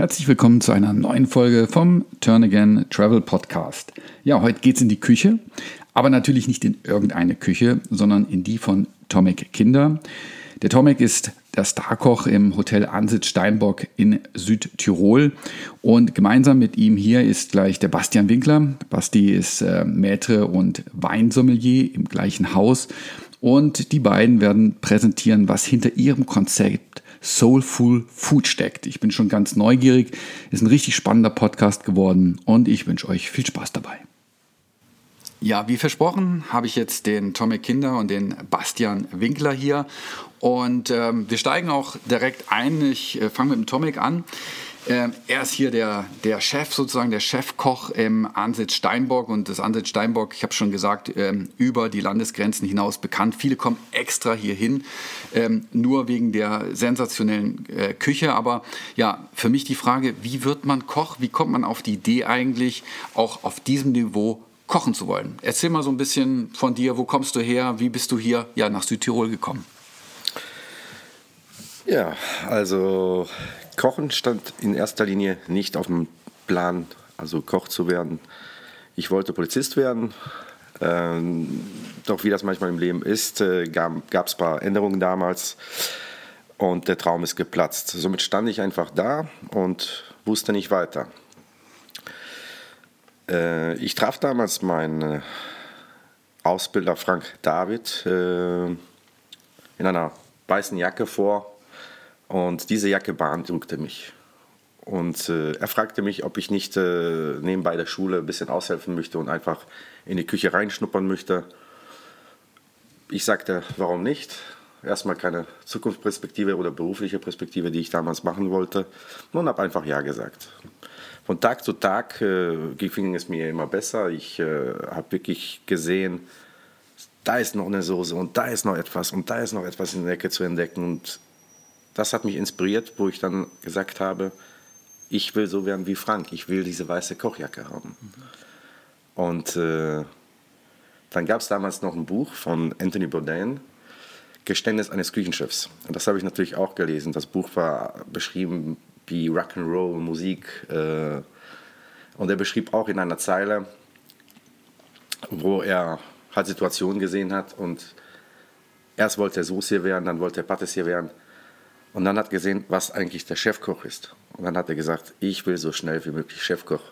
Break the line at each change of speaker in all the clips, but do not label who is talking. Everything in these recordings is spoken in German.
Herzlich willkommen zu einer neuen Folge vom Turn Again Travel Podcast. Ja, heute geht es in die Küche, aber natürlich nicht in irgendeine Küche, sondern in die von Tomek Kinder. Der Tomek ist der Starkoch im Hotel Ansitz Steinbock in Südtirol und gemeinsam mit ihm hier ist gleich der Bastian Winkler. Basti ist äh, Maitre und Weinsommelier im gleichen Haus und die beiden werden präsentieren, was hinter ihrem Konzept Soulful Food steckt. Ich bin schon ganz neugierig. Ist ein richtig spannender Podcast geworden und ich wünsche euch viel Spaß dabei. Ja, wie versprochen habe ich jetzt den Tommy Kinder und den Bastian Winkler hier. Und ähm, wir steigen auch direkt ein. Ich äh, fange mit dem Tomek an. Ähm, er ist hier der, der Chef, sozusagen der Chefkoch im Ansitz Steinbock. Und das Ansitz Steinbock, ich habe schon gesagt, ähm, über die Landesgrenzen hinaus bekannt. Viele kommen extra hier hin, ähm, nur wegen der sensationellen äh, Küche. Aber ja, für mich die Frage, wie wird man Koch? Wie kommt man auf die Idee eigentlich, auch auf diesem Niveau kochen zu wollen? Erzähl mal so ein bisschen von dir. Wo kommst du her? Wie bist du hier ja, nach Südtirol gekommen?
Ja, also Kochen stand in erster Linie nicht auf dem Plan, also Koch zu werden. Ich wollte Polizist werden. Ähm, doch wie das manchmal im Leben ist, äh, gab es ein paar Änderungen damals und der Traum ist geplatzt. Somit stand ich einfach da und wusste nicht weiter. Äh, ich traf damals meinen Ausbilder Frank David äh, in einer weißen Jacke vor und diese Jacke beeindruckte mich. Und äh, er fragte mich, ob ich nicht äh, nebenbei der Schule ein bisschen aushelfen möchte und einfach in die Küche reinschnuppern möchte. Ich sagte, warum nicht? Erstmal keine Zukunftsperspektive oder berufliche Perspektive, die ich damals machen wollte. Und habe einfach Ja gesagt. Von Tag zu Tag äh, ging es mir immer besser. Ich äh, habe wirklich gesehen, da ist noch eine Soße und da ist noch etwas und da ist noch etwas in der Ecke zu entdecken. Und das hat mich inspiriert, wo ich dann gesagt habe, ich will so werden wie Frank, ich will diese weiße Kochjacke haben. Und äh, dann gab es damals noch ein Buch von Anthony Bourdain, Geständnis eines Küchenchefs. Und das habe ich natürlich auch gelesen. Das Buch war beschrieben wie Rock'n'Roll, Musik. Äh, und er beschrieb auch in einer Zeile, wo er halt Situationen gesehen hat und erst wollte er Soße werden, dann wollte er Patissier werden und dann hat gesehen, was eigentlich der Chefkoch ist. Und dann hat er gesagt, ich will so schnell wie möglich Chefkoch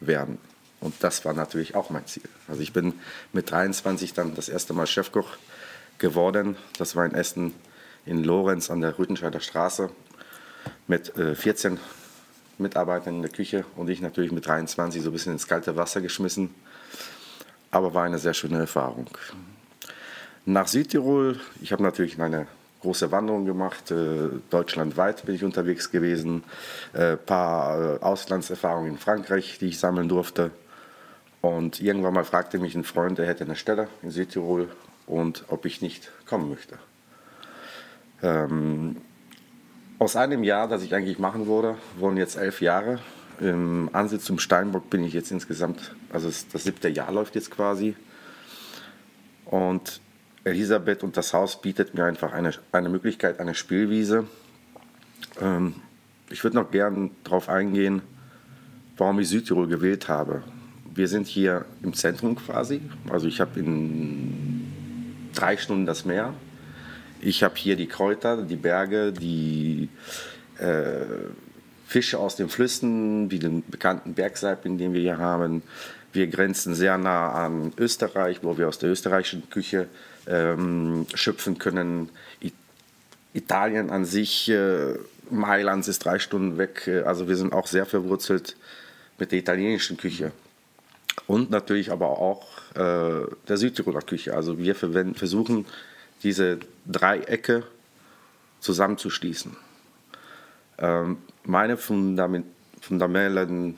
werden. Und das war natürlich auch mein Ziel. Also ich bin mit 23 dann das erste Mal Chefkoch geworden. Das war in Essen in Lorenz an der Rüttenscheider Straße mit äh, 14 Mitarbeitern in der Küche und ich natürlich mit 23 so ein bisschen ins kalte Wasser geschmissen. Aber war eine sehr schöne Erfahrung. Nach Südtirol, ich habe natürlich meine große Wanderungen gemacht. Äh, deutschlandweit bin ich unterwegs gewesen. Ein äh, paar äh, Auslandserfahrungen in Frankreich, die ich sammeln durfte. Und irgendwann mal fragte mich ein Freund, er hätte eine Stelle in Südtirol und ob ich nicht kommen möchte. Ähm, aus einem Jahr, das ich eigentlich machen wurde, wurden jetzt elf Jahre. Im Ansitz zum Steinbock bin ich jetzt insgesamt, also das siebte Jahr läuft jetzt quasi. Und Elisabeth und das Haus bietet mir einfach eine, eine Möglichkeit, eine Spielwiese. Ähm, ich würde noch gern darauf eingehen, warum ich Südtirol gewählt habe. Wir sind hier im Zentrum quasi. Also ich habe in drei Stunden das Meer. Ich habe hier die Kräuter, die Berge, die äh, Fische aus den Flüssen, wie den bekannten Bergsaibling, den wir hier haben. Wir grenzen sehr nah an Österreich, wo wir aus der österreichischen Küche ähm, schöpfen können. Italien an sich, äh, Mailand ist drei Stunden weg. Äh, also wir sind auch sehr verwurzelt mit der italienischen Küche. Und natürlich aber auch äh, der Südtiroler Küche. Also wir versuchen diese Dreiecke zusammenzuschließen. Ähm, meine fundament fundamentalen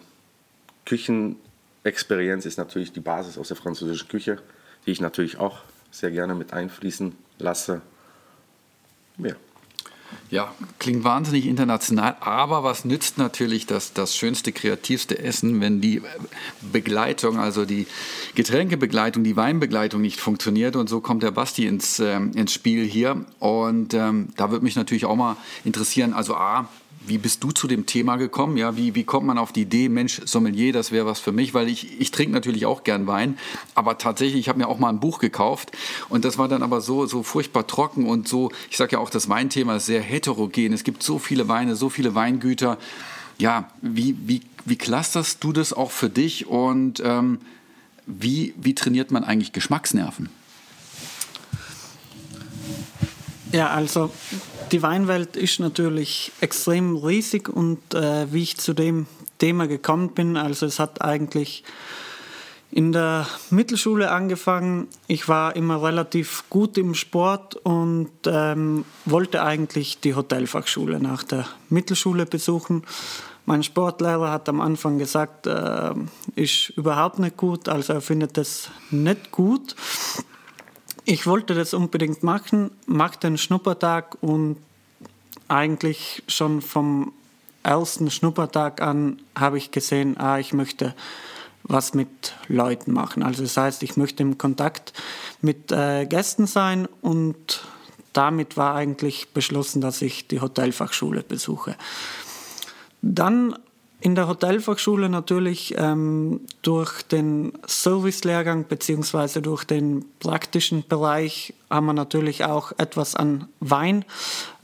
Küchenexperienz ist natürlich die Basis aus der französischen Küche, die ich natürlich auch sehr gerne mit einfließen lasse.
Ja. Ja, klingt wahnsinnig international, aber was nützt natürlich das, das schönste, kreativste Essen, wenn die Begleitung, also die Getränkebegleitung, die Weinbegleitung nicht funktioniert und so kommt der Basti ins, äh, ins Spiel hier und ähm, da würde mich natürlich auch mal interessieren, also A, wie bist du zu dem Thema gekommen? Ja, wie, wie kommt man auf die Idee, Mensch, Sommelier, das wäre was für mich? Weil ich, ich trinke natürlich auch gern Wein, aber tatsächlich, ich habe mir auch mal ein Buch gekauft und das war dann aber so, so furchtbar trocken und so, ich sage ja auch, das Weinthema ist sehr heterogen. Es gibt so viele Weine, so viele Weingüter. Ja, wie, wie, wie clusterst du das auch für dich und ähm, wie, wie trainiert man eigentlich Geschmacksnerven?
Ja, also die Weinwelt ist natürlich extrem riesig und äh, wie ich zu dem Thema gekommen bin, also es hat eigentlich in der Mittelschule angefangen. Ich war immer relativ gut im Sport und ähm, wollte eigentlich die Hotelfachschule nach der Mittelschule besuchen. Mein Sportlehrer hat am Anfang gesagt, äh, ist überhaupt nicht gut, also er findet das nicht gut. Ich wollte das unbedingt machen, machte einen Schnuppertag und eigentlich schon vom ersten Schnuppertag an habe ich gesehen, ah, ich möchte was mit Leuten machen. Also das heißt, ich möchte im Kontakt mit äh, Gästen sein und damit war eigentlich beschlossen, dass ich die Hotelfachschule besuche. Dann in der Hotelfachschule natürlich ähm, durch den Servicelehrgang bzw. durch den praktischen Bereich haben wir natürlich auch etwas an Wein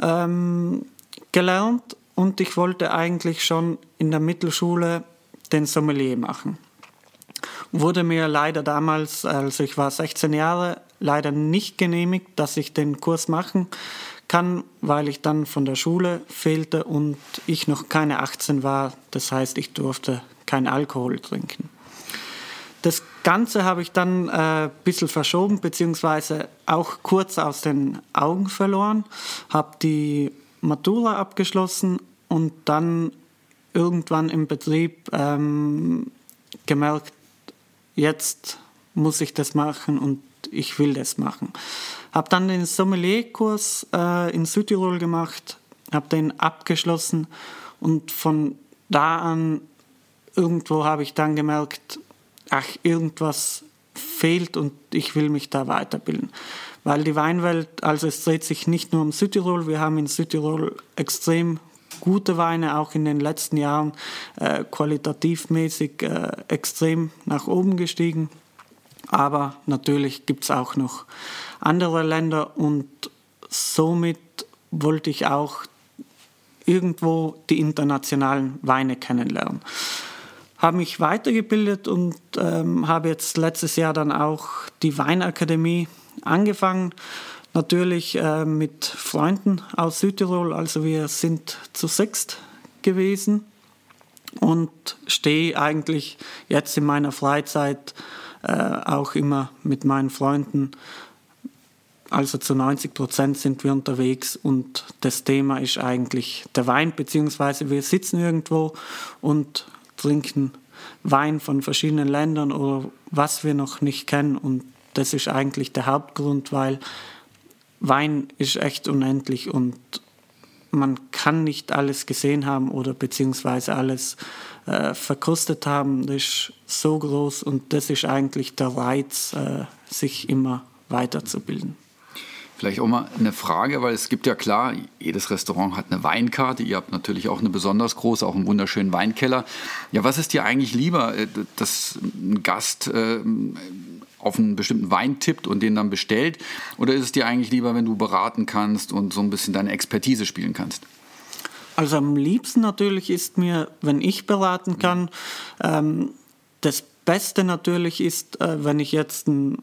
ähm, gelernt und ich wollte eigentlich schon in der Mittelschule den Sommelier machen. Wurde mir leider damals, also ich war 16 Jahre, leider nicht genehmigt, dass ich den Kurs machen kann, weil ich dann von der Schule fehlte und ich noch keine 18 war. Das heißt, ich durfte kein Alkohol trinken. Das Ganze habe ich dann ein äh, bisschen verschoben, beziehungsweise auch kurz aus den Augen verloren, habe die Matura abgeschlossen und dann irgendwann im Betrieb ähm, gemerkt, jetzt muss ich das machen und ich will das machen. Habe dann den Sommelierkurs äh, in Südtirol gemacht, habe den abgeschlossen und von da an irgendwo habe ich dann gemerkt, ach, irgendwas fehlt und ich will mich da weiterbilden. Weil die Weinwelt, also es dreht sich nicht nur um Südtirol, wir haben in Südtirol extrem gute Weine, auch in den letzten Jahren äh, qualitativmäßig äh, extrem nach oben gestiegen. Aber natürlich gibt es auch noch andere Länder und somit wollte ich auch irgendwo die internationalen Weine kennenlernen. Habe mich weitergebildet und ähm, habe jetzt letztes Jahr dann auch die Weinakademie angefangen. Natürlich äh, mit Freunden aus Südtirol, also wir sind zu sechst gewesen und stehe eigentlich jetzt in meiner Freizeit auch immer mit meinen Freunden. Also zu 90 Prozent sind wir unterwegs und das Thema ist eigentlich der Wein, beziehungsweise wir sitzen irgendwo und trinken Wein von verschiedenen Ländern oder was wir noch nicht kennen. Und das ist eigentlich der Hauptgrund, weil Wein ist echt unendlich und man kann nicht alles gesehen haben oder beziehungsweise alles äh, verkostet haben. Das ist so groß und das ist eigentlich der Reiz, äh, sich immer weiterzubilden.
Vielleicht auch mal eine Frage, weil es gibt ja klar, jedes Restaurant hat eine Weinkarte. Ihr habt natürlich auch eine besonders große, auch einen wunderschönen Weinkeller. Ja, was ist dir eigentlich lieber, äh, dass ein Gast äh, auf einen bestimmten Wein tippt und den dann bestellt? Oder ist es dir eigentlich lieber, wenn du beraten kannst und so ein bisschen deine Expertise spielen kannst?
Also am liebsten natürlich ist mir, wenn ich beraten kann. Ähm, das Beste natürlich ist, äh, wenn ich jetzt ein,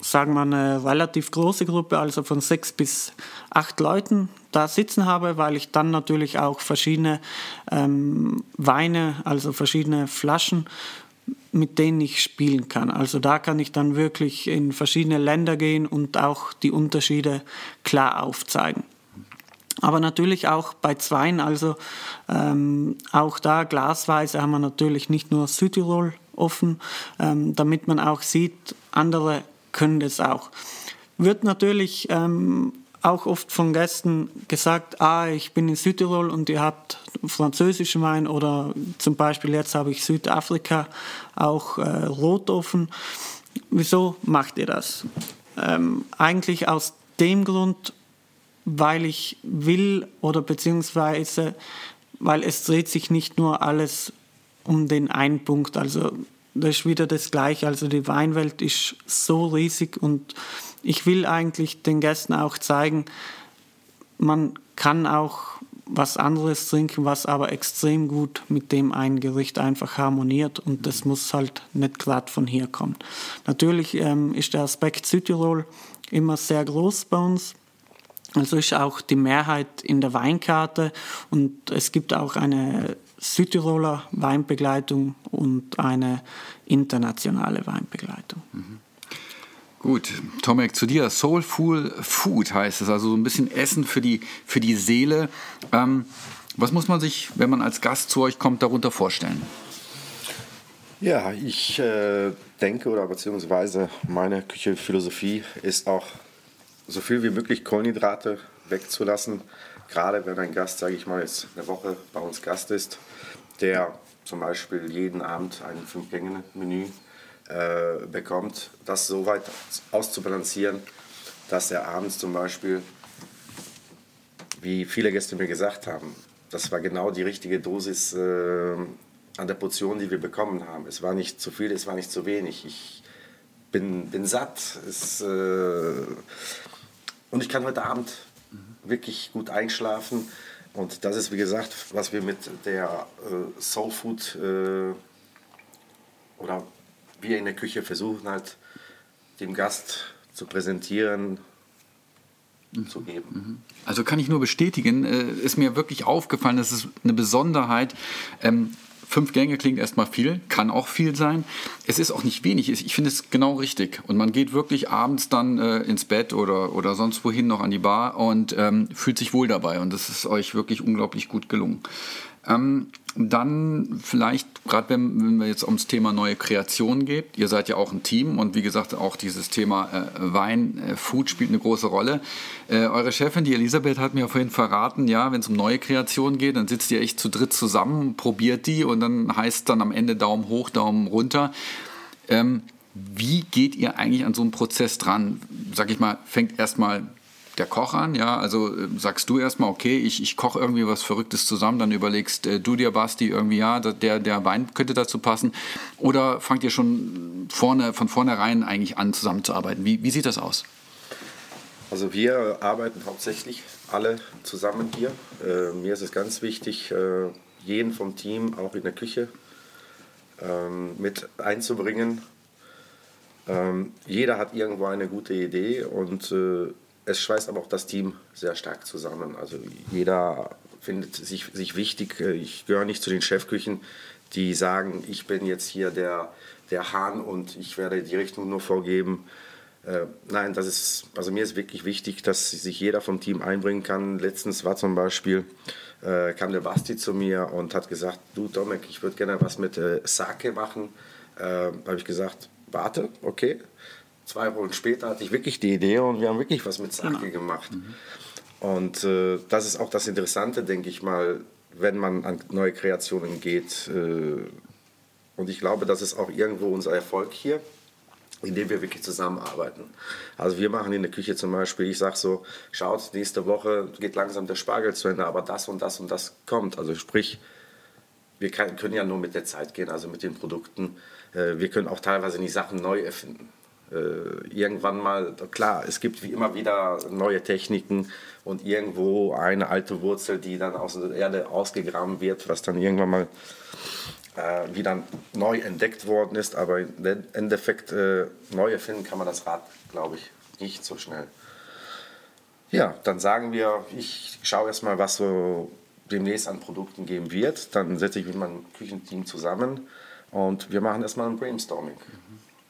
sagen wir eine relativ große Gruppe, also von sechs bis acht Leuten da sitzen habe, weil ich dann natürlich auch verschiedene ähm, Weine, also verschiedene Flaschen mit denen ich spielen kann. Also da kann ich dann wirklich in verschiedene Länder gehen und auch die Unterschiede klar aufzeigen. Aber natürlich auch bei Zweien, also ähm, auch da glasweise haben wir natürlich nicht nur Südtirol offen, ähm, damit man auch sieht, andere können das auch. Wird natürlich ähm, auch oft von Gästen gesagt, ah, ich bin in Südtirol und ihr habt französischen Wein oder zum Beispiel jetzt habe ich Südafrika auch äh, rot offen. Wieso macht ihr das? Ähm, eigentlich aus dem Grund, weil ich will oder beziehungsweise weil es dreht sich nicht nur alles um den einen Punkt. Also das ist wieder das Gleiche. Also die Weinwelt ist so riesig und ich will eigentlich den Gästen auch zeigen, man kann auch was anderes trinken, was aber extrem gut mit dem einen Gericht einfach harmoniert und das muss halt nicht gerade von hier kommen. Natürlich ähm, ist der Aspekt Südtirol immer sehr groß bei uns. Also ist auch die Mehrheit in der Weinkarte und es gibt auch eine Südtiroler Weinbegleitung und eine internationale Weinbegleitung. Mhm.
Gut, Tomek, zu dir. Soulful Food heißt es, also so ein bisschen Essen für die, für die Seele. Ähm, was muss man sich, wenn man als Gast zu euch kommt, darunter vorstellen?
Ja, ich äh, denke oder beziehungsweise meine Küchenphilosophie ist auch so viel wie möglich Kohlenhydrate wegzulassen. Gerade wenn ein Gast, sage ich mal, jetzt eine Woche bei uns Gast ist, der zum Beispiel jeden Abend ein Fünf-Gänge-Menü äh, bekommt, das so weit auszubalancieren, dass er abends zum Beispiel, wie viele Gäste mir gesagt haben, das war genau die richtige Dosis äh, an der Portion, die wir bekommen haben. Es war nicht zu viel, es war nicht zu wenig. Ich bin, bin satt. Es, äh, und ich kann heute Abend wirklich gut einschlafen. Und das ist, wie gesagt, was wir mit der äh, Soul Food äh, oder wir in der Küche versuchen halt dem Gast zu präsentieren, mhm. zu geben. Mhm.
Also kann ich nur bestätigen, äh, ist mir wirklich aufgefallen, das ist eine Besonderheit. Ähm, Fünf Gänge klingt erstmal viel, kann auch viel sein. Es ist auch nicht wenig. Ich finde es genau richtig. Und man geht wirklich abends dann äh, ins Bett oder, oder sonst wohin noch an die Bar und ähm, fühlt sich wohl dabei. Und das ist euch wirklich unglaublich gut gelungen. Ähm, dann vielleicht, gerade wenn, wenn wir jetzt ums Thema neue Kreation geht, ihr seid ja auch ein Team und wie gesagt, auch dieses Thema äh, Wein, äh, Food spielt eine große Rolle. Äh, eure Chefin, die Elisabeth, hat mir vorhin verraten, ja, wenn es um neue Kreationen geht, dann sitzt ihr echt zu dritt zusammen, probiert die und dann heißt dann am Ende Daumen hoch, Daumen runter. Ähm, wie geht ihr eigentlich an so einen Prozess dran? Sag ich mal, fängt erstmal der Koch an, ja, also äh, sagst du erstmal, okay, ich, ich koche irgendwie was Verrücktes zusammen, dann überlegst äh, du dir, Basti, irgendwie, ja, der, der Wein könnte dazu passen, oder fangt ihr schon vorne, von vornherein eigentlich an, zusammenzuarbeiten? Wie, wie sieht das aus?
Also wir arbeiten hauptsächlich alle zusammen hier. Äh, mir ist es ganz wichtig, äh, jeden vom Team auch in der Küche ähm, mit einzubringen. Ähm, jeder hat irgendwo eine gute Idee und äh, es schweißt aber auch das Team sehr stark zusammen. Also jeder findet sich, sich wichtig. Ich gehöre nicht zu den Chefküchen, die sagen, ich bin jetzt hier der, der Hahn und ich werde die Richtung nur vorgeben. Äh, nein, das ist, also mir ist wirklich wichtig, dass sich jeder vom Team einbringen kann. Letztens war zum Beispiel, äh, kam der Basti zu mir und hat gesagt, du Domek, ich würde gerne was mit äh, Sake machen. Äh, habe ich gesagt, warte, okay zwei Wochen später hatte ich wirklich die Idee und wir haben wirklich was mit Sake genau. gemacht. Mhm. Und äh, das ist auch das Interessante, denke ich mal, wenn man an neue Kreationen geht. Äh, und ich glaube, das ist auch irgendwo unser Erfolg hier, indem wir wirklich zusammenarbeiten. Also wir machen in der Küche zum Beispiel, ich sage so, schaut, nächste Woche geht langsam der Spargel zu Ende, aber das und das und das kommt. Also sprich, wir können ja nur mit der Zeit gehen, also mit den Produkten. Äh, wir können auch teilweise die Sachen neu erfinden irgendwann mal, klar, es gibt wie immer wieder neue Techniken und irgendwo eine alte Wurzel, die dann aus der Erde ausgegraben wird, was dann irgendwann mal äh, wieder neu entdeckt worden ist. Aber im Endeffekt äh, neu erfinden kann man das Rad, glaube ich, nicht so schnell. Ja, dann sagen wir, ich schaue erstmal, was so demnächst an Produkten geben wird. Dann setze ich mit meinem Küchenteam zusammen und wir machen erstmal ein Brainstorming.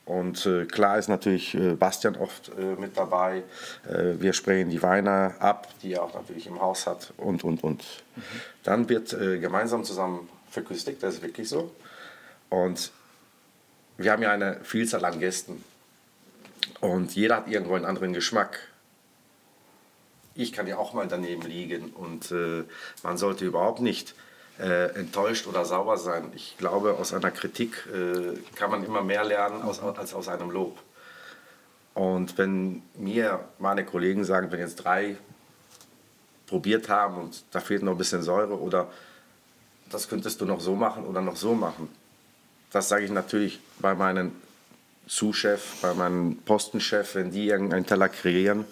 Und äh, klar ist natürlich äh, Bastian oft äh, mit dabei. Äh, wir sprayen die Weine ab, die er auch natürlich im Haus hat und, und, und. Mhm. Dann wird äh, gemeinsam zusammen verköstigt, das ist wirklich so. Und wir haben ja eine Vielzahl an Gästen. Und jeder hat irgendwo einen anderen Geschmack. Ich kann ja auch mal daneben liegen und äh, man sollte überhaupt nicht äh, enttäuscht oder sauer sein. Ich glaube, aus einer Kritik äh, kann man immer mehr lernen als, als aus einem Lob. Und wenn mir meine Kollegen sagen, wenn jetzt drei probiert haben und da fehlt noch ein bisschen Säure oder das könntest du noch so machen oder noch so machen. Das sage ich natürlich bei meinem Zuschef, bei meinem Postenchef, wenn die irgendeinen Teller kreieren,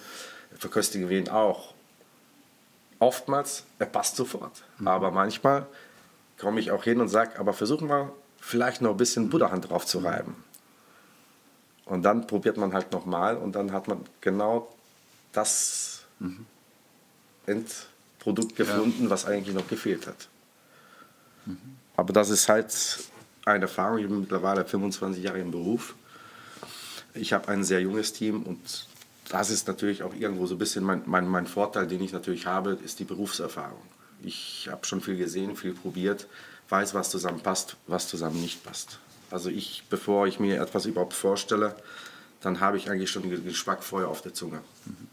verköstigen wir ihn auch. Oftmals, er passt sofort. Mhm. Aber manchmal komme ich auch hin und sage, aber versuchen wir vielleicht noch ein bisschen Butterhand drauf zu reiben. Und dann probiert man halt nochmal und dann hat man genau das mhm. Endprodukt gefunden, ja. was eigentlich noch gefehlt hat. Mhm. Aber das ist halt eine Erfahrung. Ich bin mittlerweile 25 Jahre im Beruf. Ich habe ein sehr junges Team und das ist natürlich auch irgendwo so ein bisschen mein, mein, mein Vorteil, den ich natürlich habe, ist die Berufserfahrung. Ich habe schon viel gesehen, viel probiert, weiß, was zusammen passt, was zusammen nicht passt. Also ich, bevor ich mir etwas überhaupt vorstelle, dann habe ich eigentlich schon den Geschmack vorher auf der Zunge. Mhm.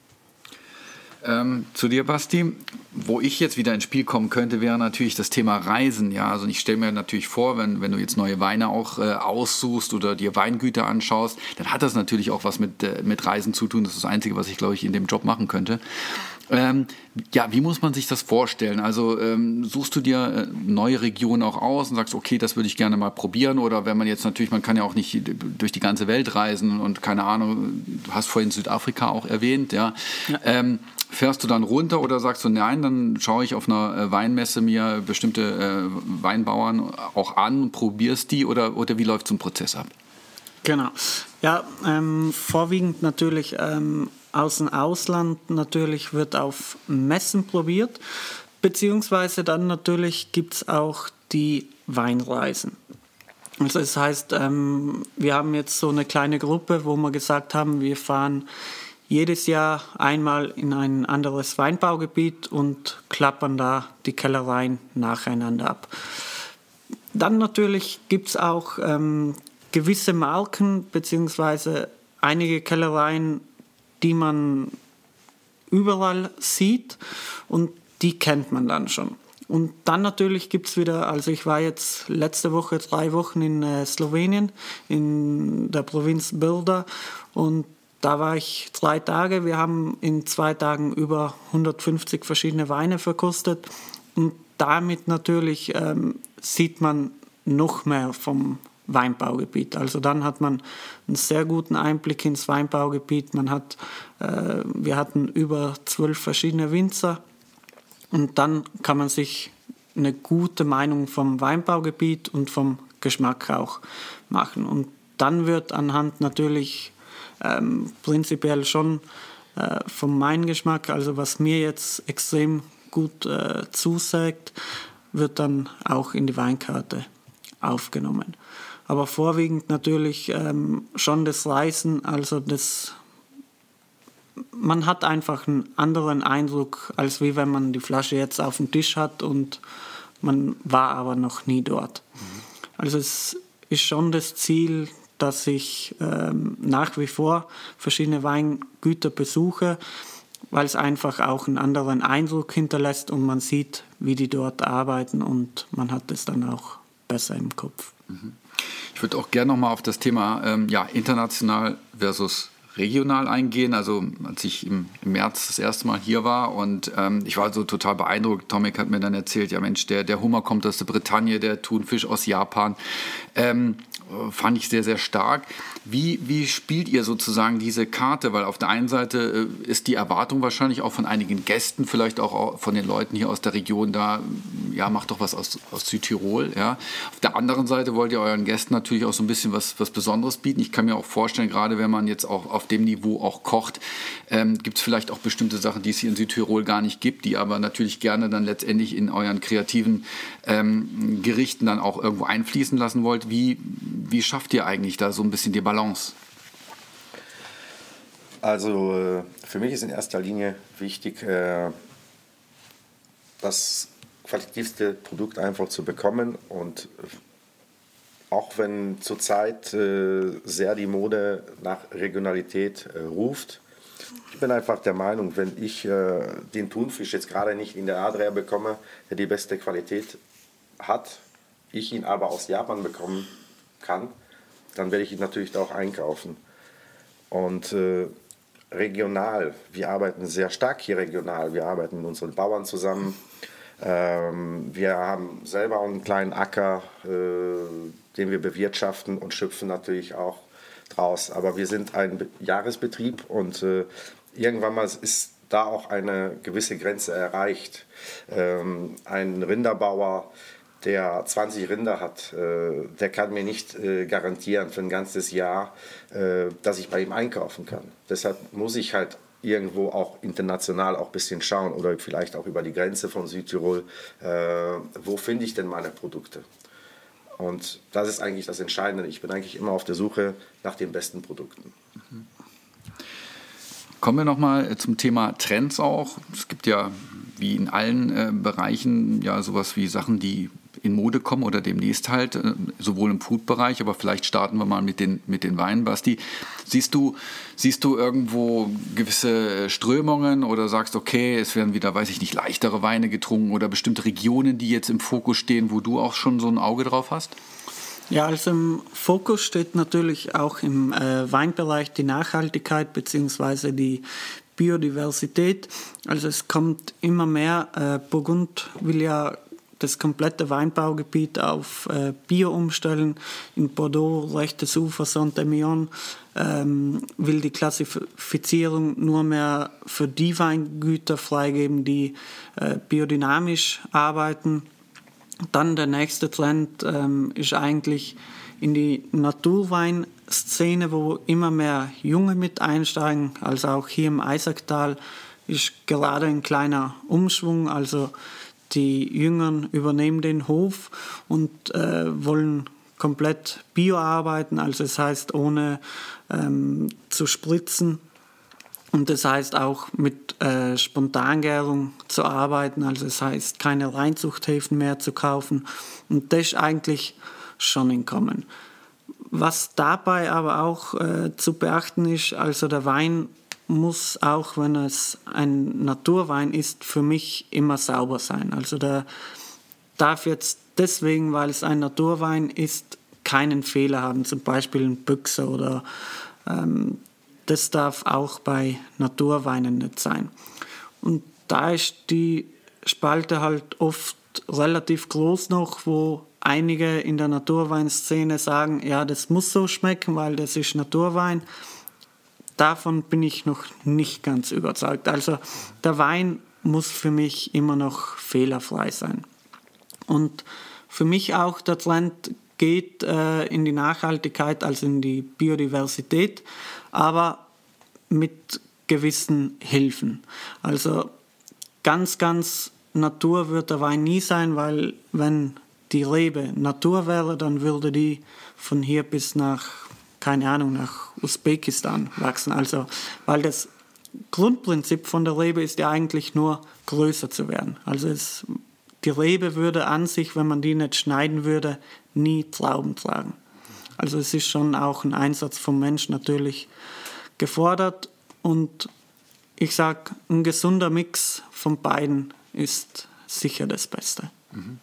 Ähm, zu dir, Basti. Wo ich jetzt wieder ins Spiel kommen könnte, wäre natürlich das Thema Reisen. Ja, also ich stelle mir natürlich vor, wenn, wenn du jetzt neue Weine auch äh, aussuchst oder dir Weingüter anschaust, dann hat das natürlich auch was mit, äh, mit Reisen zu tun. Das ist das Einzige, was ich, glaube ich, in dem Job machen könnte. Ähm, ja, wie muss man sich das vorstellen? Also ähm, suchst du dir äh, neue Regionen auch aus und sagst, okay, das würde ich gerne mal probieren? Oder wenn man jetzt natürlich, man kann ja auch nicht durch die ganze Welt reisen und keine Ahnung, du hast vorhin Südafrika auch erwähnt, ja. ja. Ähm, Fährst du dann runter oder sagst du, nein, dann schaue ich auf einer äh, Weinmesse mir bestimmte äh, Weinbauern auch an, probierst die oder, oder wie läuft so ein Prozess ab?
Genau. Ja, ähm, vorwiegend natürlich ähm, aus dem Ausland natürlich wird auf Messen probiert, beziehungsweise dann natürlich gibt es auch die Weinreisen. Also das heißt, ähm, wir haben jetzt so eine kleine Gruppe, wo wir gesagt haben, wir fahren jedes Jahr einmal in ein anderes Weinbaugebiet und klappern da die Kellereien nacheinander ab. Dann natürlich gibt es auch ähm, gewisse Marken bzw. einige Kellereien, die man überall sieht und die kennt man dann schon. Und dann natürlich gibt es wieder, also ich war jetzt letzte Woche drei Wochen in äh, Slowenien, in der Provinz Bilda und da war ich drei Tage. Wir haben in zwei Tagen über 150 verschiedene Weine verkostet. Und damit natürlich ähm, sieht man noch mehr vom Weinbaugebiet. Also dann hat man einen sehr guten Einblick ins Weinbaugebiet. Man hat, äh, wir hatten über zwölf verschiedene Winzer und dann kann man sich eine gute Meinung vom Weinbaugebiet und vom Geschmack auch machen. Und dann wird anhand natürlich ähm, prinzipiell schon äh, von meinem Geschmack, also was mir jetzt extrem gut äh, zusagt, wird dann auch in die Weinkarte aufgenommen. Aber vorwiegend natürlich ähm, schon das Reisen, also das man hat einfach einen anderen Eindruck, als wie wenn man die Flasche jetzt auf dem Tisch hat und man war aber noch nie dort. Mhm. Also es ist schon das Ziel, dass ich ähm, nach wie vor verschiedene Weingüter besuche, weil es einfach auch einen anderen Eindruck hinterlässt und man sieht, wie die dort arbeiten und man hat es dann auch besser im Kopf.
Mhm. Ich würde auch gerne nochmal auf das Thema ähm, ja, international versus regional eingehen. Also als ich im, im, März das erste Mal hier war und ähm, ich war so total beeindruckt. Tomek hat mir dann erzählt, ja Mensch, der, der Hummer kommt aus der Bretagne, der Thunfisch aus Japan. Ähm, fand ich sehr, sehr stark. Wie, wie spielt ihr sozusagen diese Karte? Weil auf der einen Seite äh, ist die Erwartung wahrscheinlich auch von einigen Gästen, vielleicht auch von den Leuten hier aus der Region da, ja, macht doch was aus, aus Südtirol. Ja. Auf der anderen Seite wollt ihr euren Gästen natürlich auch so ein bisschen was, was Besonderes bieten. Ich kann mir auch vorstellen, gerade wenn man jetzt auch auf dem Niveau auch kocht, ähm, gibt es vielleicht auch bestimmte Sachen, die es hier in Südtirol gar nicht gibt, die aber natürlich gerne dann letztendlich in euren kreativen ähm, Gerichten dann auch irgendwo einfließen lassen wollt. Wie, wie schafft ihr eigentlich da so ein bisschen die Balance?
Also äh, für mich ist in erster Linie wichtig, äh, das qualitativste Produkt einfach zu bekommen und auch wenn zurzeit äh, sehr die Mode nach Regionalität ruft, ich bin einfach der Meinung, wenn ich den Thunfisch jetzt gerade nicht in der Adria bekomme, der die beste Qualität hat, ich ihn aber aus Japan bekommen kann, dann werde ich ihn natürlich auch einkaufen. Und äh, regional, wir arbeiten sehr stark hier regional. Wir arbeiten mit unseren Bauern zusammen. Ähm, wir haben selber einen kleinen Acker, äh, den wir bewirtschaften und schöpfen natürlich auch draus. Aber wir sind ein Jahresbetrieb und äh, irgendwann mal ist da auch eine gewisse Grenze erreicht. Ähm, ein Rinderbauer, der 20 Rinder hat, äh, der kann mir nicht äh, garantieren für ein ganzes Jahr, äh, dass ich bei ihm einkaufen kann. Deshalb muss ich halt irgendwo auch international auch ein bisschen schauen oder vielleicht auch über die Grenze von Südtirol, wo finde ich denn meine Produkte? Und das ist eigentlich das Entscheidende. Ich bin eigentlich immer auf der Suche nach den besten Produkten.
Kommen wir nochmal zum Thema Trends auch. Es gibt ja wie in allen äh, Bereichen ja sowas wie Sachen, die in Mode kommen oder demnächst halt, äh, sowohl im Food-Bereich, aber vielleicht starten wir mal mit den, mit den Weinen, Basti. Siehst du, siehst du irgendwo gewisse Strömungen oder sagst, okay, es werden wieder, weiß ich nicht, leichtere Weine getrunken oder bestimmte Regionen, die jetzt im Fokus stehen, wo du auch schon so ein Auge drauf hast?
Ja, also im Fokus steht natürlich auch im äh, Weinbereich die Nachhaltigkeit bzw. die Biodiversität. Also es kommt immer mehr. Äh, Burgund will ja das komplette Weinbaugebiet auf äh, Bio umstellen. In Bordeaux, rechtes Ufer, Saint-Emilion, ähm, will die Klassifizierung nur mehr für die Weingüter freigeben, die äh, biodynamisch arbeiten. Dann der nächste Trend ähm, ist eigentlich in die Naturweinszene, wo immer mehr Junge mit einsteigen. Also auch hier im Eisacktal ist gerade ein kleiner Umschwung. Also die Jüngern übernehmen den Hof und äh, wollen komplett bio arbeiten, also das heißt ohne ähm, zu spritzen. Und das heißt auch mit äh, Spontangärung zu arbeiten, also das heißt keine Reinzuchthäfen mehr zu kaufen. Und das ist eigentlich schon in Kommen. Was dabei aber auch äh, zu beachten ist, also der Wein muss auch, wenn es ein Naturwein ist, für mich immer sauber sein. Also der darf jetzt deswegen, weil es ein Naturwein ist, keinen Fehler haben, zum Beispiel ein Büchse oder ähm, das darf auch bei Naturweinen nicht sein. Und da ist die Spalte halt oft relativ groß noch, wo einige in der Naturweinszene sagen, ja, das muss so schmecken, weil das ist Naturwein davon bin ich noch nicht ganz überzeugt. Also der Wein muss für mich immer noch fehlerfrei sein. Und für mich auch der Trend geht äh, in die Nachhaltigkeit, also in die Biodiversität, aber mit gewissen Hilfen. Also ganz, ganz Natur wird der Wein nie sein, weil wenn die Rebe Natur wäre, dann würde die von hier bis nach keine Ahnung, nach Usbekistan wachsen. Also, weil das Grundprinzip von der Rebe ist ja eigentlich nur größer zu werden. Also es, die Rebe würde an sich, wenn man die nicht schneiden würde, nie Trauben tragen. Also es ist schon auch ein Einsatz vom Mensch natürlich gefordert und ich sage, ein gesunder Mix von beiden ist sicher das Beste.
Mhm.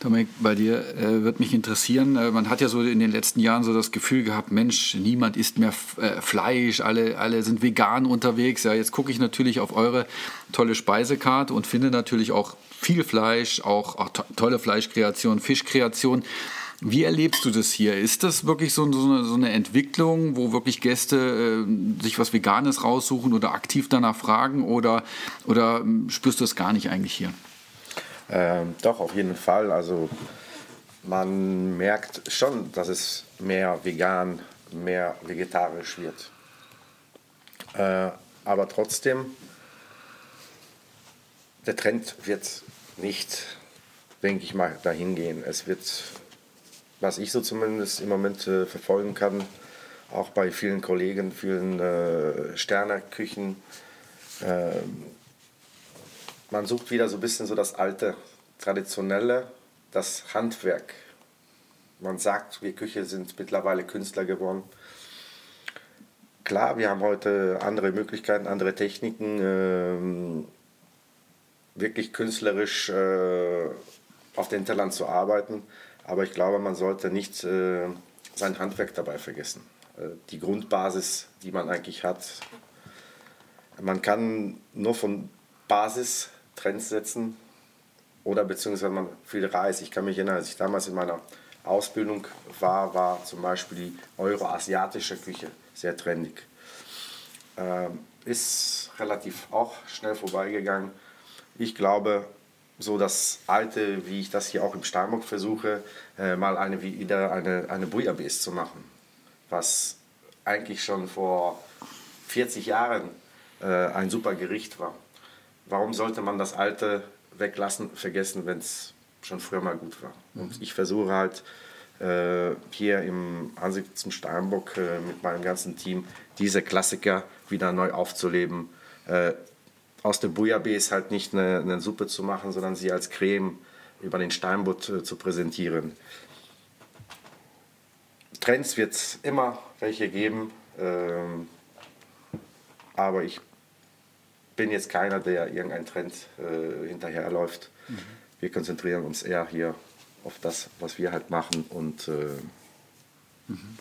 Dominik, bei dir äh, wird mich interessieren, äh, man hat ja so in den letzten Jahren so das Gefühl gehabt, Mensch, niemand isst mehr äh, Fleisch, alle, alle sind vegan unterwegs. Ja, jetzt gucke ich natürlich auf eure tolle Speisekarte und finde natürlich auch viel Fleisch, auch, auch to tolle Fleischkreation, Fischkreation. Wie erlebst du das hier? Ist das wirklich so, so, eine, so eine, Entwicklung, wo wirklich Gäste äh, sich was Veganes raussuchen oder aktiv danach fragen oder, oder ähm, spürst du das gar nicht eigentlich hier?
Ähm, doch, auf jeden Fall. Also man merkt schon, dass es mehr vegan, mehr vegetarisch wird. Äh, aber trotzdem, der Trend wird nicht, denke ich mal, dahin gehen. Es wird, was ich so zumindest im Moment äh, verfolgen kann, auch bei vielen Kollegen, vielen äh, Sternerküchen, äh, man sucht wieder so ein bisschen so das alte, traditionelle, das Handwerk. Man sagt, wir Küche sind mittlerweile Künstler geworden. Klar, wir haben heute andere Möglichkeiten, andere Techniken, äh, wirklich künstlerisch äh, auf den Tellern zu arbeiten. Aber ich glaube, man sollte nicht äh, sein Handwerk dabei vergessen. Äh, die Grundbasis, die man eigentlich hat. Man kann nur von Basis Trends setzen oder beziehungsweise man viel reist. Ich kann mich erinnern, als ich damals in meiner Ausbildung war, war zum Beispiel die euroasiatische Küche sehr trendig. Ähm, ist relativ auch schnell vorbeigegangen. Ich glaube, so das alte, wie ich das hier auch im Steinbock versuche, äh, mal eine, wieder eine, eine Bouillabaisse zu machen, was eigentlich schon vor 40 Jahren äh, ein super Gericht war. Warum sollte man das alte weglassen, vergessen, wenn es schon früher mal gut war? Und ich versuche halt äh, hier im Ansitz zum Steinbock äh, mit meinem ganzen Team diese Klassiker wieder neu aufzuleben. Äh, aus der Bouillabaisse halt nicht eine, eine, Suppe zu machen, sondern sie als Creme über den Steinbutt äh, zu präsentieren. Trends wird es immer welche geben, ähm, aber ich bin jetzt keiner, der irgendein Trend äh, hinterherläuft. Mhm. Wir konzentrieren uns eher hier auf das, was wir halt machen und äh,
mhm.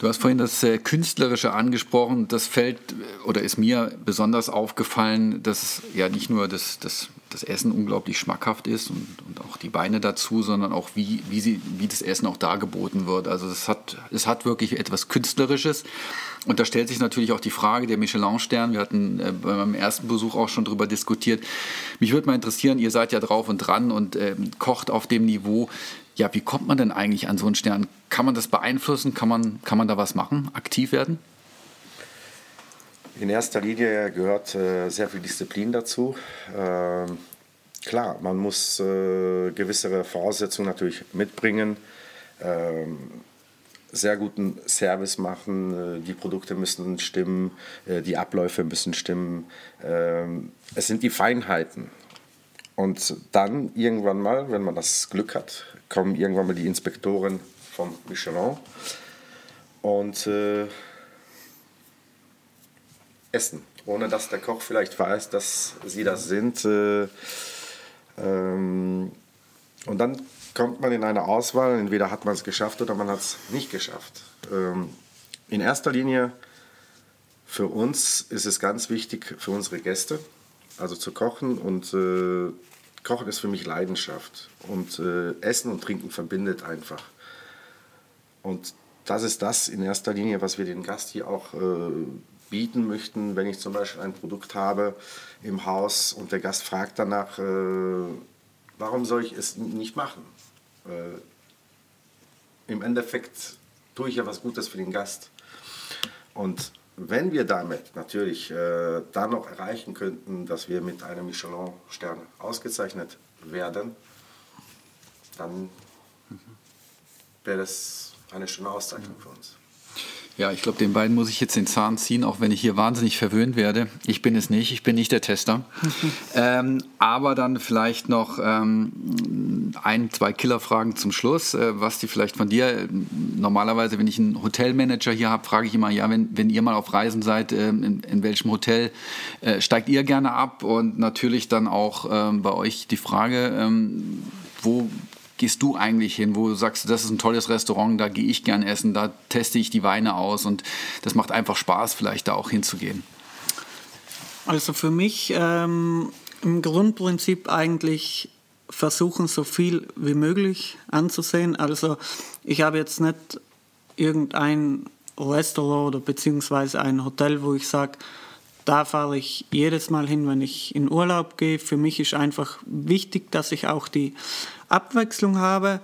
Du hast vorhin das äh, Künstlerische angesprochen. Das fällt oder ist mir besonders aufgefallen, dass ja nicht nur das, das, das Essen unglaublich schmackhaft ist und, und auch die Beine dazu, sondern auch wie, wie, sie, wie das Essen auch dargeboten wird. Also es hat, es hat wirklich etwas Künstlerisches. Und da stellt sich natürlich auch die Frage der Michelin-Stern. Wir hatten äh, bei meinem ersten Besuch auch schon darüber diskutiert. Mich würde mal interessieren, ihr seid ja drauf und dran und äh, kocht auf dem Niveau. Ja, wie kommt man denn eigentlich an so einen Stern? Kann man das beeinflussen? Kann man, kann man da was machen? Aktiv werden?
In erster Linie gehört äh, sehr viel Disziplin dazu. Äh, klar, man muss äh, gewisse Voraussetzungen natürlich mitbringen. Ähm, sehr guten Service machen, äh, die Produkte müssen stimmen, äh, die Abläufe müssen stimmen. Ähm, es sind die Feinheiten. Und dann irgendwann mal, wenn man das Glück hat, kommen irgendwann mal die Inspektoren vom Michelin und äh, essen, ohne dass der Koch vielleicht weiß, dass sie das sind. Äh, ähm, und dann kommt man in eine Auswahl, entweder hat man es geschafft oder man hat es nicht geschafft. Ähm, in erster Linie für uns ist es ganz wichtig, für unsere Gäste, also zu kochen und äh, Kochen ist für mich Leidenschaft und äh, Essen und Trinken verbindet einfach. Und das ist das in erster Linie, was wir den Gast hier auch äh, bieten möchten. Wenn ich zum Beispiel ein Produkt habe im Haus und der Gast fragt danach, äh, warum soll ich es nicht machen? Äh, Im Endeffekt tue ich ja was Gutes für den Gast. Und wenn wir damit natürlich äh, dann noch erreichen könnten, dass wir mit einem Michelin-Stern ausgezeichnet werden, dann wäre das eine schöne Auszeichnung für uns.
Ja, ich glaube, den beiden muss ich jetzt den Zahn ziehen, auch wenn ich hier wahnsinnig verwöhnt werde. Ich bin es nicht, ich bin nicht der Tester. ähm, aber dann vielleicht noch ähm, ein, zwei Killerfragen zum Schluss, äh, was die vielleicht von dir. Normalerweise, wenn ich einen Hotelmanager hier habe, frage ich immer, ja, wenn, wenn ihr mal auf Reisen seid, äh, in, in, welchem Hotel äh, steigt ihr gerne ab? Und natürlich dann auch ähm, bei euch die Frage, ähm, wo gehst du eigentlich hin, wo du sagst, das ist ein tolles Restaurant, da gehe ich gern essen, da teste ich die Weine aus und das macht einfach Spaß, vielleicht da auch hinzugehen?
Also für mich ähm, im Grundprinzip eigentlich versuchen, so viel wie möglich anzusehen. Also ich habe jetzt nicht irgendein Restaurant oder beziehungsweise ein Hotel, wo ich sage, da fahre ich jedes Mal hin, wenn ich in Urlaub gehe. Für mich ist einfach wichtig, dass ich auch die Abwechslung habe.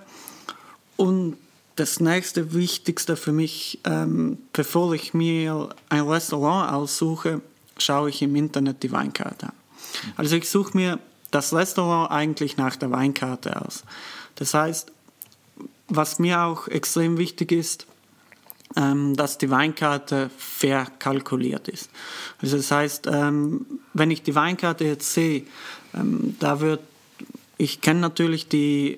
Und das nächste Wichtigste für mich, ähm, bevor ich mir ein Restaurant aussuche, schaue ich im Internet die Weinkarte an. Also ich suche mir das Restaurant eigentlich nach der Weinkarte aus. Das heißt, was mir auch extrem wichtig ist, ähm, dass die Weinkarte fair kalkuliert ist. Also das heißt, ähm, wenn ich die Weinkarte jetzt sehe, ähm, da wird ich kenne natürlich die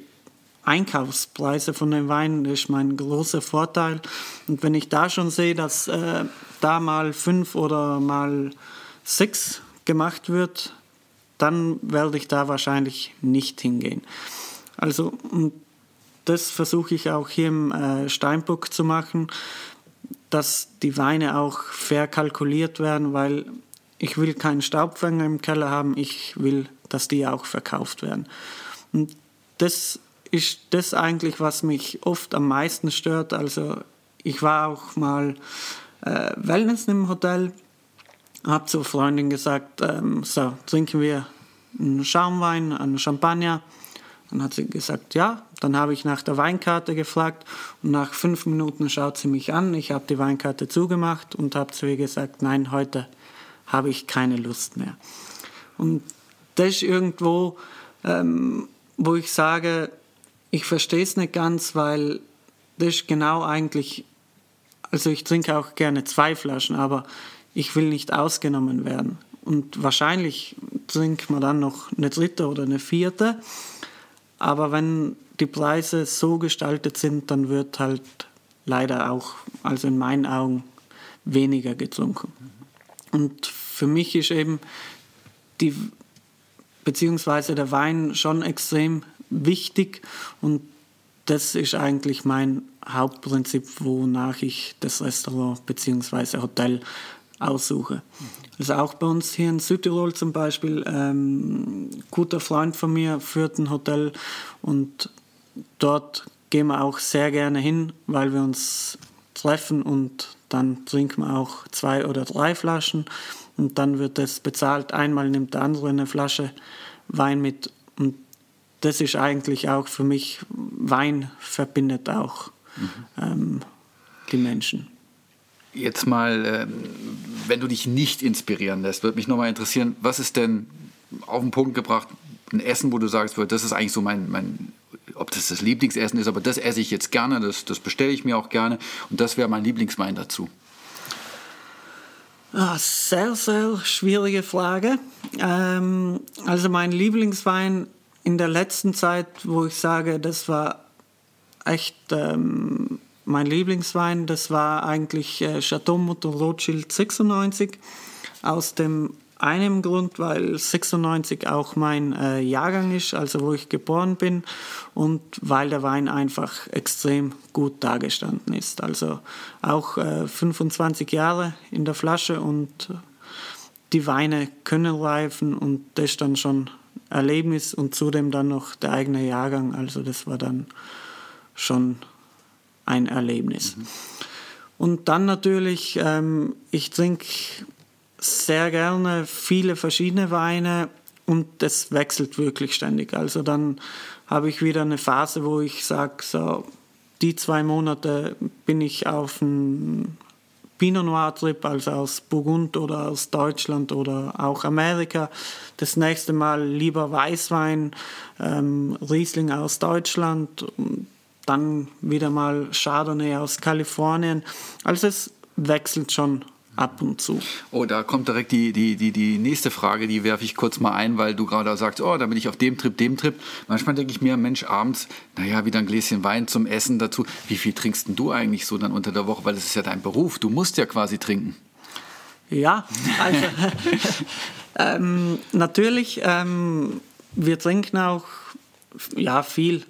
Einkaufspreise von den Weinen, das ist mein großer Vorteil. Und wenn ich da schon sehe, dass äh, da mal fünf oder mal sechs gemacht wird, dann werde ich da wahrscheinlich nicht hingehen. Also das versuche ich auch hier im äh, Steinbock zu machen, dass die Weine auch fair kalkuliert werden, weil ich will keinen Staubfänger im Keller haben, ich will, dass die auch verkauft werden. Und das ist das eigentlich, was mich oft am meisten stört. Also ich war auch mal äh, Wellness im Hotel, habe zur Freundin gesagt, ähm, so trinken wir einen Schaumwein, einen Champagner. Dann hat sie gesagt, ja. Dann habe ich nach der Weinkarte gefragt und nach fünf Minuten schaut sie mich an. Ich habe die Weinkarte zugemacht und habe zu ihr gesagt, nein, heute habe ich keine Lust mehr. Und das ist irgendwo, ähm, wo ich sage, ich verstehe es nicht ganz, weil das ist genau eigentlich, also ich trinke auch gerne zwei Flaschen, aber ich will nicht ausgenommen werden. Und wahrscheinlich trinkt man dann noch eine dritte oder eine vierte. Aber wenn die Preise so gestaltet sind, dann wird halt leider auch, also in meinen Augen, weniger getrunken. Und für mich ist eben die, beziehungsweise der Wein schon extrem wichtig und das ist eigentlich mein Hauptprinzip, wonach ich das Restaurant bzw. Hotel aussuche. Also auch bei uns hier in Südtirol zum Beispiel, ähm, ein guter Freund von mir führt ein Hotel und dort gehen wir auch sehr gerne hin, weil wir uns treffen und dann trinken wir auch zwei oder drei Flaschen und dann wird es bezahlt. Einmal nimmt der andere eine Flasche Wein mit und das ist eigentlich auch für mich, Wein verbindet auch mhm. ähm, die Menschen.
Jetzt mal, ähm, wenn du dich nicht inspirieren lässt, würde mich nochmal interessieren, was ist denn auf den Punkt gebracht, ein Essen, wo du sagst, das ist eigentlich so mein, mein ob das das Lieblingsessen ist, aber das esse ich jetzt gerne, das, das bestelle ich mir auch gerne und das wäre mein Lieblingswein dazu.
Ah, sehr, sehr schwierige Frage. Ähm, also mein Lieblingswein in der letzten Zeit, wo ich sage, das war echt ähm, mein Lieblingswein, das war eigentlich äh, Chateau Mutter Rothschild 96 aus dem einem Grund, weil 96 auch mein äh, Jahrgang ist, also wo ich geboren bin und weil der Wein einfach extrem gut dargestanden ist. Also auch äh, 25 Jahre in der Flasche und die Weine können reifen und das ist dann schon Erlebnis und zudem dann noch der eigene Jahrgang. Also das war dann schon ein Erlebnis. Mhm. Und dann natürlich, ähm, ich trinke sehr gerne viele verschiedene Weine und das wechselt wirklich ständig. Also dann habe ich wieder eine Phase, wo ich sage, so die zwei Monate bin ich auf einem Pinot Noir Trip, also aus Burgund oder aus Deutschland oder auch Amerika. Das nächste Mal lieber Weißwein, ähm, Riesling aus Deutschland, dann wieder mal Chardonnay aus Kalifornien. Also es wechselt schon ab und zu.
Oh, da kommt direkt die, die, die, die nächste Frage, die werfe ich kurz mal ein, weil du gerade sagst, oh, da bin ich auf dem Trip, dem Trip. Manchmal denke ich mir, Mensch, abends, naja, wieder ein Gläschen Wein zum Essen dazu. Wie viel trinkst denn du eigentlich so dann unter der Woche? Weil das ist ja dein Beruf, du musst ja quasi trinken.
Ja, also ähm, natürlich, ähm, wir trinken auch ja, viel,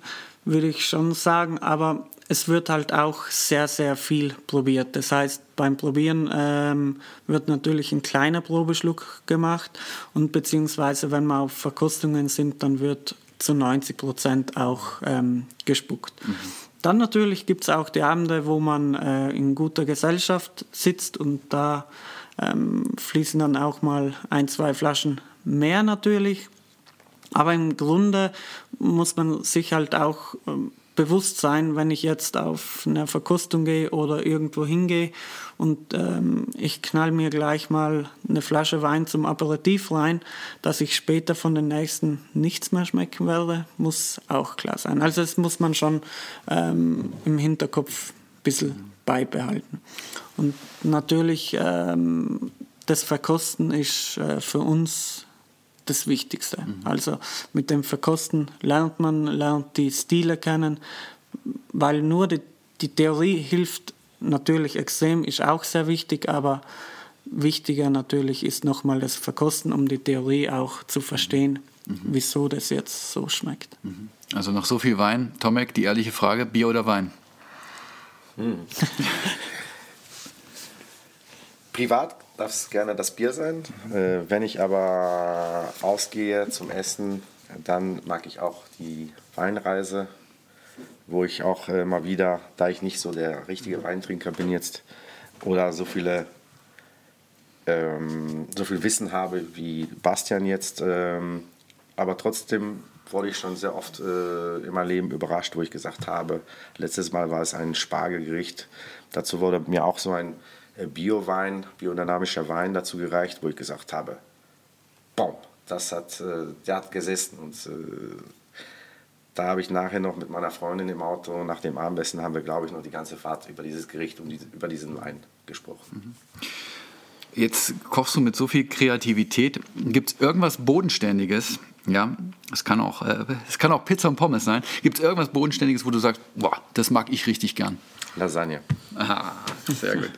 würde ich schon sagen, aber es wird halt auch sehr, sehr viel probiert. Das heißt, beim Probieren ähm, wird natürlich ein kleiner Probeschluck gemacht und beziehungsweise wenn wir auf Verkostungen sind, dann wird zu 90 Prozent auch ähm, gespuckt. Mhm. Dann natürlich gibt es auch die Abende, wo man äh, in guter Gesellschaft sitzt und da ähm, fließen dann auch mal ein, zwei Flaschen mehr natürlich. Aber im Grunde muss man sich halt auch ähm, bewusst sein, wenn ich jetzt auf eine Verkostung gehe oder irgendwo hingehe und ähm, ich knall mir gleich mal eine Flasche Wein zum Aperitif rein, dass ich später von den nächsten nichts mehr schmecken werde, muss auch klar sein. Also das muss man schon ähm, im Hinterkopf ein bisschen beibehalten. Und natürlich ähm, das Verkosten ist äh, für uns das Wichtigste. Mhm. Also mit dem Verkosten lernt man, lernt die Stile kennen, weil nur die, die Theorie hilft natürlich extrem, ist auch sehr wichtig, aber wichtiger natürlich ist nochmal das Verkosten, um die Theorie auch zu verstehen, mhm. wieso das jetzt so schmeckt.
Mhm. Also nach so viel Wein, Tomek, die ehrliche Frage, Bier oder Wein? Hm.
Privat darf es gerne das Bier sein. Äh, wenn ich aber ausgehe zum Essen, dann mag ich auch die Weinreise, wo ich auch äh, mal wieder, da ich nicht so der richtige Weintrinker bin jetzt oder so viele ähm, so viel Wissen habe wie Bastian jetzt, ähm, aber trotzdem wurde ich schon sehr oft äh, in meinem Leben überrascht, wo ich gesagt habe, letztes Mal war es ein Spargelgericht. Dazu wurde mir auch so ein Bio-Wein, biodynamischer Wein dazu gereicht, wo ich gesagt habe, boom, das hat, äh, der hat gesessen. Und äh, da habe ich nachher noch mit meiner Freundin im Auto, nach dem Abendessen haben wir, glaube ich, noch die ganze Fahrt über dieses Gericht und über diesen Wein gesprochen.
Mhm. Jetzt kochst du mit so viel Kreativität. Gibt es irgendwas Bodenständiges? Ja, es kann, auch, äh, es kann auch Pizza und Pommes sein. Gibt es irgendwas Bodenständiges, wo du sagst, boah, das mag ich richtig gern?
Lasagne.
Aha, sehr gut.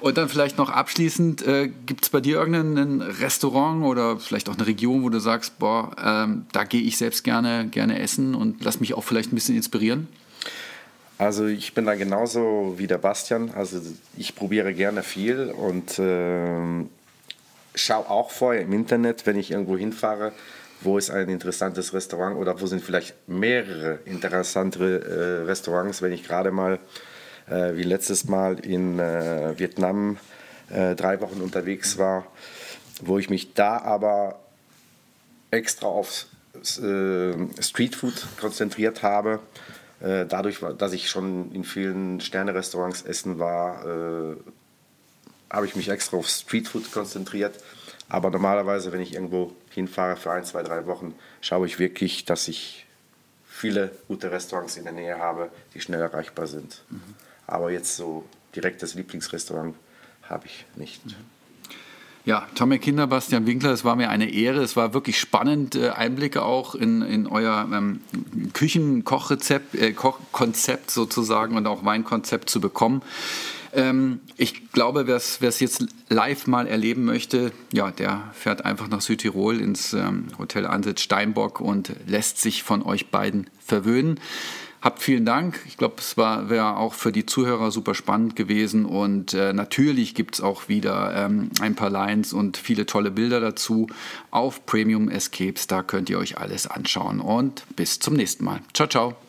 Und dann vielleicht noch abschließend, äh, gibt es bei dir irgendein Restaurant oder vielleicht auch eine Region, wo du sagst, boah, ähm, da gehe ich selbst gerne, gerne essen und lass mich auch vielleicht ein bisschen inspirieren?
Also ich bin da genauso wie der Bastian. Also ich probiere gerne viel und äh, schaue auch vorher im Internet, wenn ich irgendwo hinfahre, wo ist ein interessantes Restaurant oder wo sind vielleicht mehrere interessante äh, Restaurants, wenn ich gerade mal wie letztes Mal in äh, Vietnam äh, drei Wochen unterwegs war, wo ich mich da aber extra auf äh, Streetfood konzentriert habe äh, dadurch, dass ich schon in vielen Sterne-Restaurants essen war, äh, habe ich mich extra auf Streetfood konzentriert. Aber normalerweise, wenn ich irgendwo hinfahre für ein, zwei, drei Wochen, schaue ich wirklich, dass ich viele gute Restaurants in der Nähe habe, die schnell erreichbar sind. Mhm. Aber jetzt so direktes Lieblingsrestaurant habe ich nicht. Mhm.
Ja, Tommy Kinder, Bastian Winkler, es war mir eine Ehre. Es war wirklich spannend, äh, Einblicke auch in, in euer ähm, Küchenkochrezept, äh, Kochkonzept sozusagen und auch Weinkonzept zu bekommen. Ähm, ich glaube, wer es jetzt live mal erleben möchte, ja, der fährt einfach nach Südtirol ins ähm, Hotel Ansitz Steinbock und lässt sich von euch beiden verwöhnen. Habt vielen Dank. Ich glaube, es wäre auch für die Zuhörer super spannend gewesen. Und äh, natürlich gibt es auch wieder ähm, ein paar Lines und viele tolle Bilder dazu auf Premium Escapes. Da könnt ihr euch alles anschauen. Und bis zum nächsten Mal. Ciao, ciao.